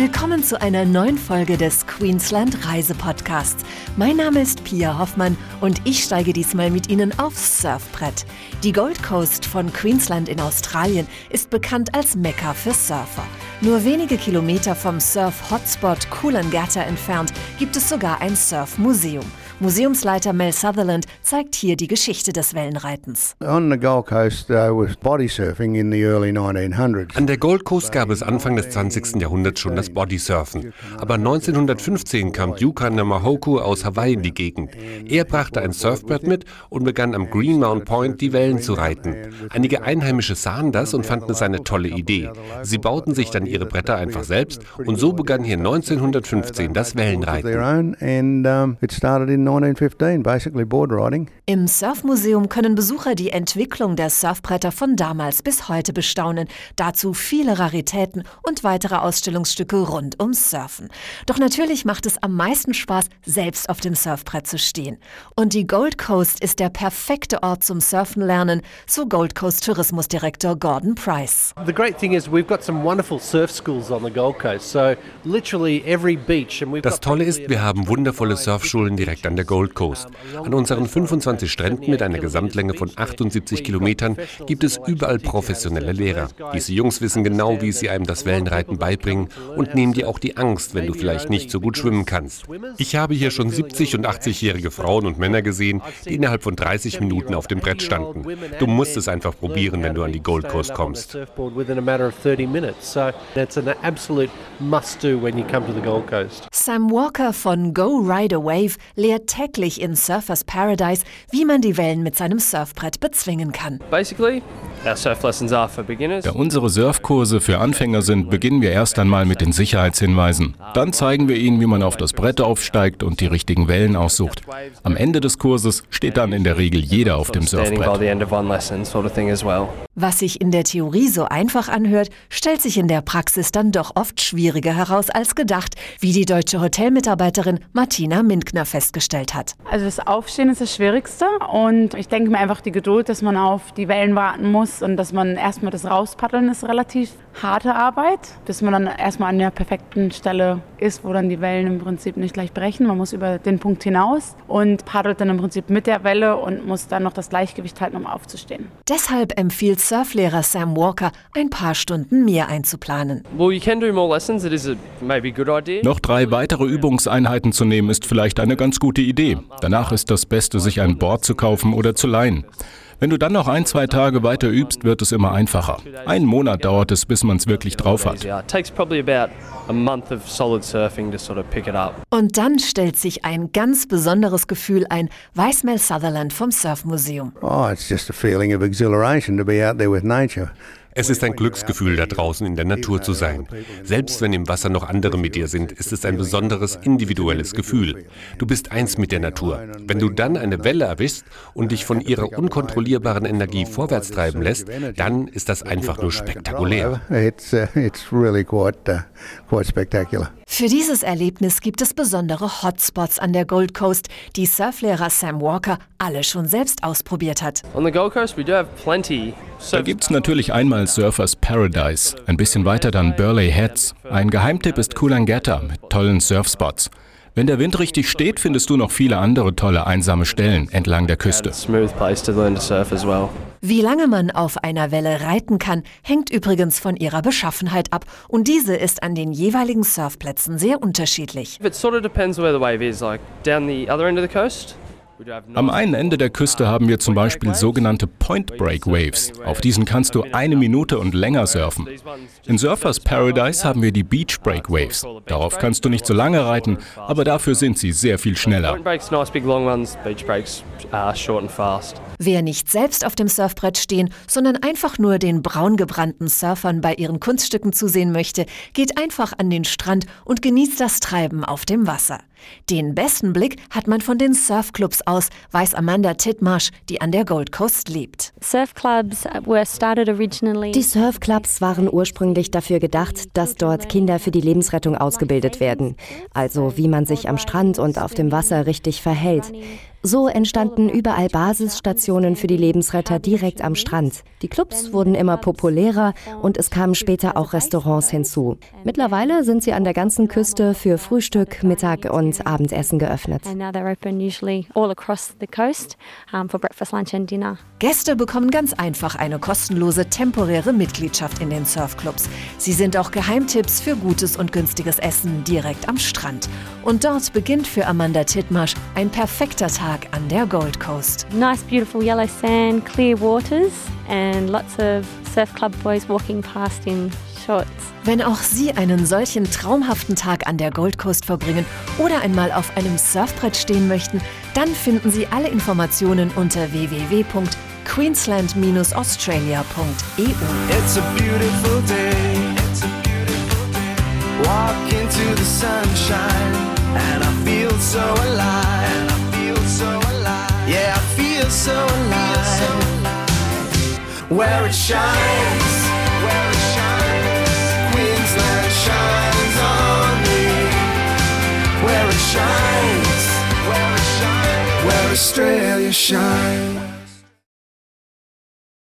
Willkommen zu einer neuen Folge des Queensland Reisepodcasts. Mein Name ist Pia Hoffmann und ich steige diesmal mit Ihnen aufs Surfbrett. Die Gold Coast von Queensland in Australien ist bekannt als Mekka für Surfer. Nur wenige Kilometer vom Surf-Hotspot Coolangatta entfernt gibt es sogar ein Surfmuseum. Museumsleiter Mel Sutherland zeigt hier die Geschichte des Wellenreitens. On the Gold Coast was body surfing in the early 1900s. An der Gold Coast gab es Anfang des 20. Jahrhunderts schon das Bodysurfen. Aber 1915 kam Duka Namahoku aus Hawaii in die Gegend. Er brachte ein Surfbrett mit und begann am Greenmount Point die Wellen zu reiten. Einige Einheimische sahen das und fanden es eine tolle Idee. Sie bauten sich dann ihre Bretter einfach selbst und so begann hier 1915 das Wellenreiten. 1915, basically board riding. Im Surfmuseum können Besucher die Entwicklung der Surfbretter von damals bis heute bestaunen. Dazu viele Raritäten und weitere Ausstellungsstücke rund ums Surfen. Doch natürlich macht es am meisten Spaß, selbst auf dem Surfbrett zu stehen. Und die Gold Coast ist der perfekte Ort zum Surfen lernen, so Gold Coast Tourismusdirektor Gordon Price. The great thing is we've got some wonderful surf schools on the Gold Coast. So literally every beach and we've Das Tolle ist, wir haben wundervolle Surfschulen direkt an der Gold Coast. An unseren 25 Stränden mit einer Gesamtlänge von 78 Kilometern gibt es überall professionelle Lehrer. Diese Jungs wissen genau, wie sie einem das Wellenreiten beibringen und nehmen dir auch die Angst, wenn du vielleicht nicht so gut schwimmen kannst. Ich habe hier schon 70 und 80-jährige Frauen und Männer gesehen, die innerhalb von 30 Minuten auf dem Brett standen. Du musst es einfach probieren, wenn du an die Gold Coast kommst. Sam Walker von Go Ride a Wave lehrt täglich in Surfers Paradise, wie man die Wellen mit seinem Surfbrett bezwingen kann. Basically, da unsere Surfkurse für Anfänger sind, beginnen wir erst einmal mit den Sicherheitshinweisen. Dann zeigen wir ihnen, wie man auf das Brett aufsteigt und die richtigen Wellen aussucht. Am Ende des Kurses steht dann in der Regel jeder auf dem Surfbrett. Was sich in der Theorie so einfach anhört, stellt sich in der Praxis dann doch oft schwieriger heraus als gedacht, wie die deutsche Hotelmitarbeiterin Martina Minkner festgestellt hat. Also das Aufstehen ist das Schwierigste und ich denke mir einfach die Geduld, dass man auf die Wellen warten muss und dass man erstmal das Rauspaddeln ist relativ harte Arbeit, bis man dann erstmal an der perfekten Stelle ist, wo dann die Wellen im Prinzip nicht gleich brechen. Man muss über den Punkt hinaus und paddelt dann im Prinzip mit der Welle und muss dann noch das Gleichgewicht halten, um aufzustehen. Deshalb empfiehlt Surflehrer Sam Walker, ein paar Stunden mehr einzuplanen. Noch drei weitere Übungseinheiten zu nehmen, ist vielleicht eine ganz gute Idee. Danach ist das Beste, sich ein Board zu kaufen oder zu leihen. Wenn du dann noch ein, zwei Tage weiter übst, wird es immer einfacher. Einen Monat dauert es, bis man es wirklich drauf hat. Und dann stellt sich ein ganz besonderes Gefühl ein, weiß Mel Sutherland vom Surfmuseum. Oh, it's just a feeling of exhilaration to be out there with nature. Es ist ein Glücksgefühl, da draußen in der Natur zu sein. Selbst wenn im Wasser noch andere mit dir sind, ist es ein besonderes individuelles Gefühl. Du bist eins mit der Natur. Wenn du dann eine Welle erwischst und dich von ihrer unkontrollierbaren Energie vorwärts treiben lässt, dann ist das einfach nur spektakulär. Für dieses Erlebnis gibt es besondere Hotspots an der Gold Coast, die Surflehrer Sam Walker alle schon selbst ausprobiert hat. Da gibt es natürlich einmal Surfers Paradise, ein bisschen weiter dann Burley Heads. Ein Geheimtipp ist Coolangatta mit tollen Surfspots. Wenn der Wind richtig steht, findest du noch viele andere tolle einsame Stellen entlang der Küste. Wie lange man auf einer Welle reiten kann, hängt übrigens von ihrer Beschaffenheit ab und diese ist an den jeweiligen Surfplätzen sehr unterschiedlich. Am einen Ende der Küste haben wir zum Beispiel sogenannte Point Break Waves. Auf diesen kannst du eine Minute und länger surfen. In Surfers Paradise haben wir die Beach Break Waves. Darauf kannst du nicht so lange reiten, aber dafür sind sie sehr viel schneller. Wer nicht selbst auf dem Surfbrett stehen, sondern einfach nur den braungebrannten Surfern bei ihren Kunststücken zusehen möchte, geht einfach an den Strand und genießt das Treiben auf dem Wasser. Den besten Blick hat man von den Surfclubs aus, weiß Amanda Titmarsh, die an der Gold Coast lebt. Die Surfclubs waren ursprünglich dafür gedacht, dass dort Kinder für die Lebensrettung ausgebildet werden. Also wie man sich am Strand und auf dem Wasser richtig verhält. So entstanden überall Basisstationen für die Lebensretter direkt am Strand. Die Clubs wurden immer populärer und es kamen später auch Restaurants hinzu. Mittlerweile sind sie an der ganzen Küste für Frühstück, Mittag und Abendessen geöffnet. Gäste bekommen ganz einfach eine kostenlose temporäre Mitgliedschaft in den Surfclubs. Sie sind auch Geheimtipps für gutes und günstiges Essen direkt am Strand. Und dort beginnt für Amanda Titmarsch ein perfekter Tag an der Gold Coast. Nice, beautiful yellow sand, clear waters and lots of surf club boys walking past in shorts. Wenn auch Sie einen solchen traumhaften Tag an der Gold Coast verbringen oder einmal auf einem Surfbrett stehen möchten, dann finden Sie alle Informationen unter www.queensland-australia.eu. It's a beautiful day. It's a beautiful day. Walk into the sunshine and I feel so alive. So alive. Where it shines, where it shines. Queensland shines on me. Where it shines, where it shines. Where Australia shines.